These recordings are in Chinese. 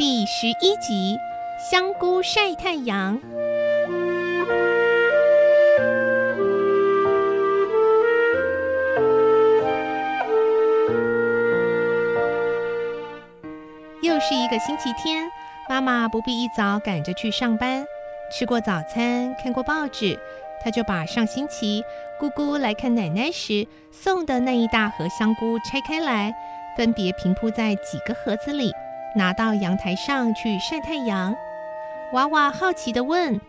第十一集：香菇晒太阳。又是一个星期天，妈妈不必一早赶着去上班。吃过早餐，看过报纸，她就把上星期姑姑来看奶奶时送的那一大盒香菇拆开来。分别平铺在几个盒子里，拿到阳台上去晒太阳。娃娃好奇地问：“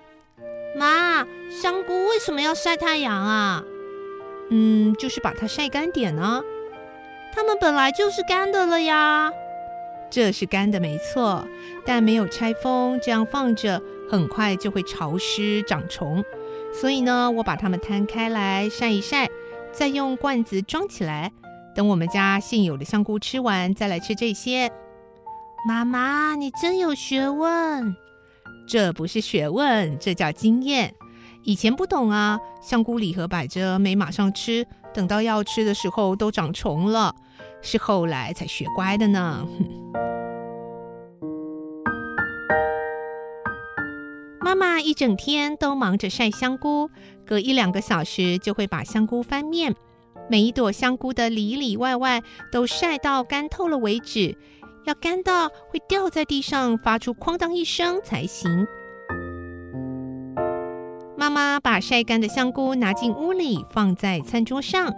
妈，香菇为什么要晒太阳啊？”“嗯，就是把它晒干点呢。”“它们本来就是干的了呀。”“这是干的，没错，但没有拆封，这样放着很快就会潮湿长虫。所以呢，我把它们摊开来晒一晒，再用罐子装起来。”等我们家现有的香菇吃完，再来吃这些。妈妈，你真有学问。这不是学问，这叫经验。以前不懂啊，香菇礼盒摆着没马上吃，等到要吃的时候都长虫了。是后来才学乖的呢。妈妈一整天都忙着晒香菇，隔一两个小时就会把香菇翻面。每一朵香菇的里里外外都晒到干透了为止，要干到会掉在地上，发出哐当一声才行。妈妈把晒干的香菇拿进屋里，放在餐桌上。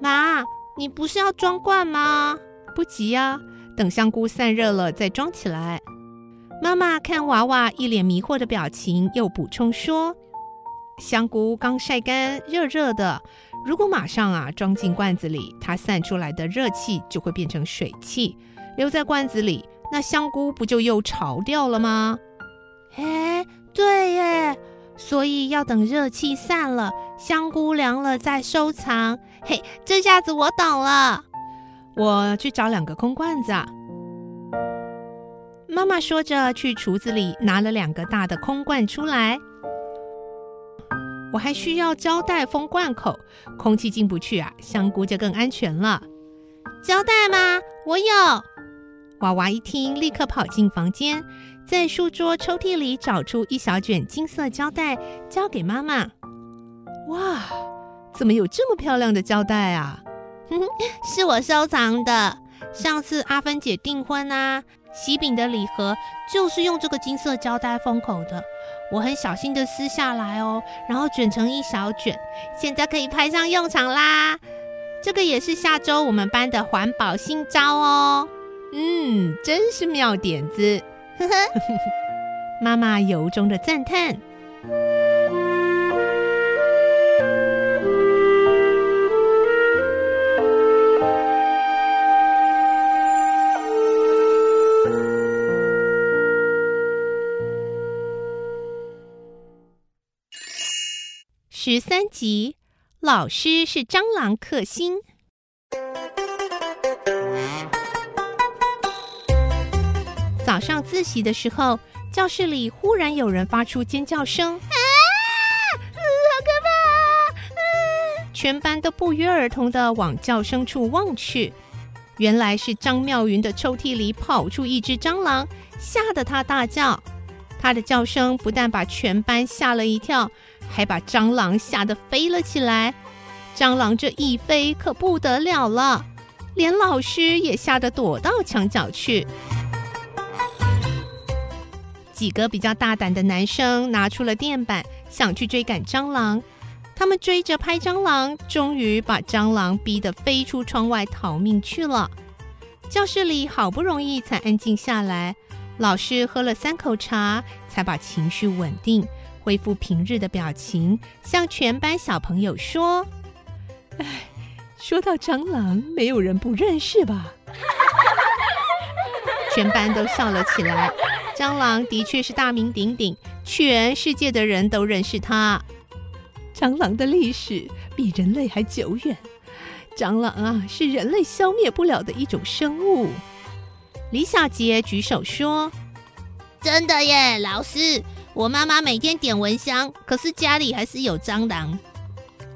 妈，你不是要装罐吗？不急呀，等香菇散热了再装起来。妈妈看娃娃一脸迷惑的表情，又补充说：“香菇刚晒干，热热的。”如果马上啊装进罐子里，它散出来的热气就会变成水汽，留在罐子里，那香菇不就又潮掉了吗？哎，对耶，所以要等热气散了，香菇凉了再收藏。嘿，这下子我懂了。我去找两个空罐子。啊。妈妈说着，去厨子里拿了两个大的空罐出来。我还需要胶带封罐口，空气进不去啊，香菇就更安全了。胶带吗？我有。娃娃一听，立刻跑进房间，在书桌抽屉里找出一小卷金色胶带，交给妈妈。哇，怎么有这么漂亮的胶带啊？是我收藏的。上次阿芬姐订婚啊，喜饼的礼盒就是用这个金色胶带封口的。我很小心的撕下来哦，然后卷成一小卷，现在可以派上用场啦。这个也是下周我们班的环保新招哦。嗯，真是妙点子，呵呵，妈妈由衷的赞叹。十三集，老师是蟑螂克星。早上自习的时候，教室里忽然有人发出尖叫声，啊，好可怕！全班都不约而同的往叫声处望去，原来是张妙云的抽屉里跑出一只蟑螂，吓得他大叫。他的叫声不但把全班吓了一跳。还把蟑螂吓得飞了起来，蟑螂这一飞可不得了了，连老师也吓得躲到墙角去。几个比较大胆的男生拿出了电板，想去追赶蟑螂。他们追着拍蟑螂，终于把蟑螂逼得飞出窗外逃命去了。教室里好不容易才安静下来，老师喝了三口茶，才把情绪稳定。恢复平日的表情，向全班小朋友说：“哎，说到蟑螂，没有人不认识吧？全班都笑了起来。蟑螂的确是大名鼎鼎，全世界的人都认识它。蟑螂的历史比人类还久远，蟑螂啊是人类消灭不了的一种生物。李小杰举手说：“真的耶，老师，我妈妈每天点蚊香，可是家里还是有蟑螂。”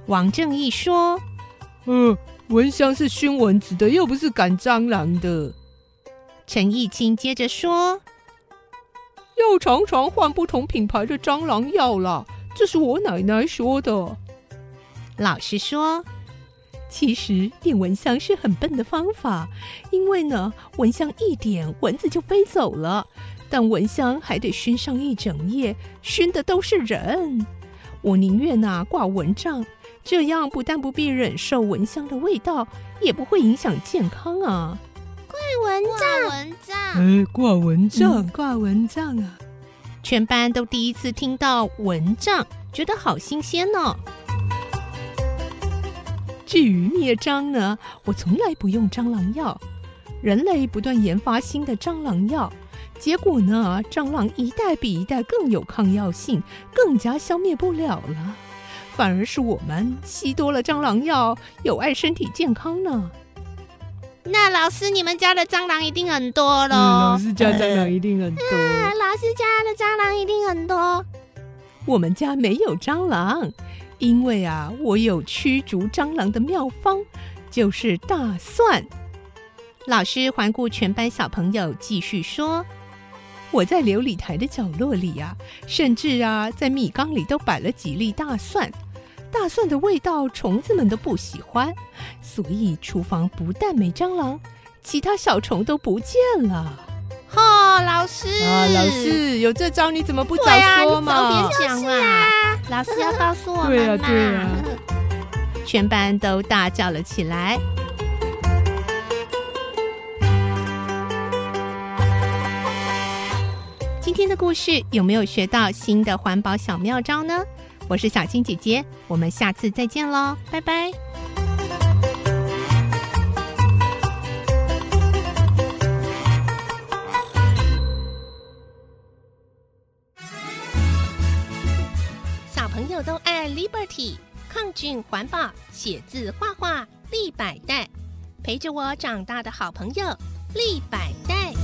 王正义说：“嗯，蚊香是熏蚊子的，又不是赶蟑螂的。”陈义清接着说。要常常换不同品牌的蟑螂药啦，这是我奶奶说的。老实说，其实点蚊香是很笨的方法，因为呢，蚊香一点，蚊子就飞走了。但蚊香还得熏上一整夜，熏的都是人。我宁愿呐挂蚊帐，这样不但不必忍受蚊香的味道，也不会影响健康啊。挂蚊帐，蚊帐，哎，挂蚊帐，挂蚊帐啊！全班都第一次听到蚊帐，觉得好新鲜呢。至于灭蟑呢，我从来不用蟑螂药。人类不断研发新的蟑螂药，结果呢，蟑螂一代比一代更有抗药性，更加消灭不了了。反而是我们吸多了蟑螂药，有碍身体健康呢。那老师，你们家的蟑螂一定很多喽。老师家蟑螂一定很多。老师家的蟑螂一定很多。我们家没有蟑螂，因为啊，我有驱逐蟑螂的妙方，就是大蒜。老师环顾全班小朋友，继续说：“我在琉璃台的角落里啊，甚至啊，在米缸里都摆了几粒大蒜。”大蒜的味道，虫子们都不喜欢，所以厨房不但没蟑螂，其他小虫都不见了。哦，老师啊，老师有这招，你怎么不早说嘛？早点讲啊！老师要告诉我们。对啊，对啊！全班都大叫了起来。今天的故事有没有学到新的环保小妙招呢？我是小青姐姐，我们下次再见喽，拜拜！小朋友都爱 Liberty，抗菌环保，写字画画立百代，陪着我长大的好朋友立百代。